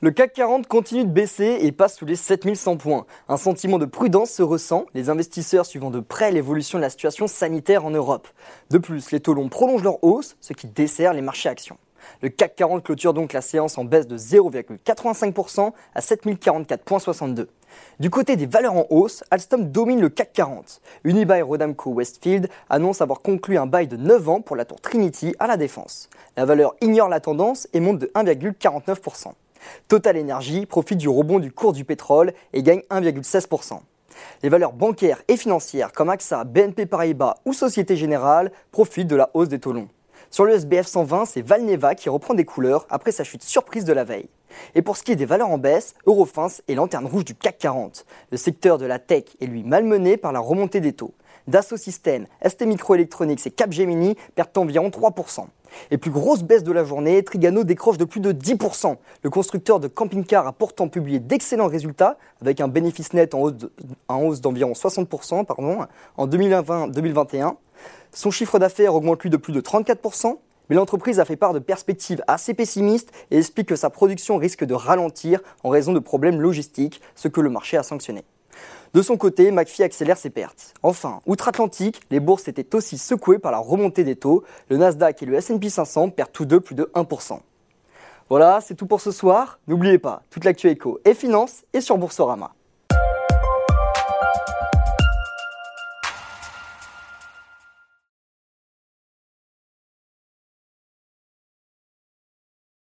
Le CAC 40 continue de baisser et passe sous les 7100 points. Un sentiment de prudence se ressent, les investisseurs suivant de près l'évolution de la situation sanitaire en Europe. De plus, les taux longs prolongent leur hausse, ce qui dessert les marchés actions. Le CAC 40 clôture donc la séance en baisse de 0,85% à 7044,62. Du côté des valeurs en hausse, Alstom domine le CAC 40. Unibail Rodamco Westfield annonce avoir conclu un bail de 9 ans pour la tour Trinity à la Défense. La valeur ignore la tendance et monte de 1,49%. Total Energy profite du rebond du cours du pétrole et gagne 1,16%. Les valeurs bancaires et financières comme AXA, BNP Paribas ou Société Générale profitent de la hausse des taux longs. Sur le SBF 120, c'est Valneva qui reprend des couleurs après sa chute surprise de la veille. Et pour ce qui est des valeurs en baisse, Eurofins est lanterne rouge du CAC 40. Le secteur de la tech est lui malmené par la remontée des taux. Dassault Systèmes, ST Microelectronics et Capgemini perdent environ 3%. Et plus grosse baisse de la journée, Trigano décroche de plus de 10%. Le constructeur de camping-car a pourtant publié d'excellents résultats, avec un bénéfice net en hausse d'environ 60% pardon, en 2020-2021. Son chiffre d'affaires augmente lui de plus de 34%, mais l'entreprise a fait part de perspectives assez pessimistes et explique que sa production risque de ralentir en raison de problèmes logistiques, ce que le marché a sanctionné. De son côté, McPhee accélère ses pertes. Enfin, outre-Atlantique, les bourses étaient aussi secouées par la remontée des taux. Le Nasdaq et le S&P 500 perdent tous deux plus de 1%. Voilà, c'est tout pour ce soir. N'oubliez pas, toute l'actu éco et finance est sur Boursorama.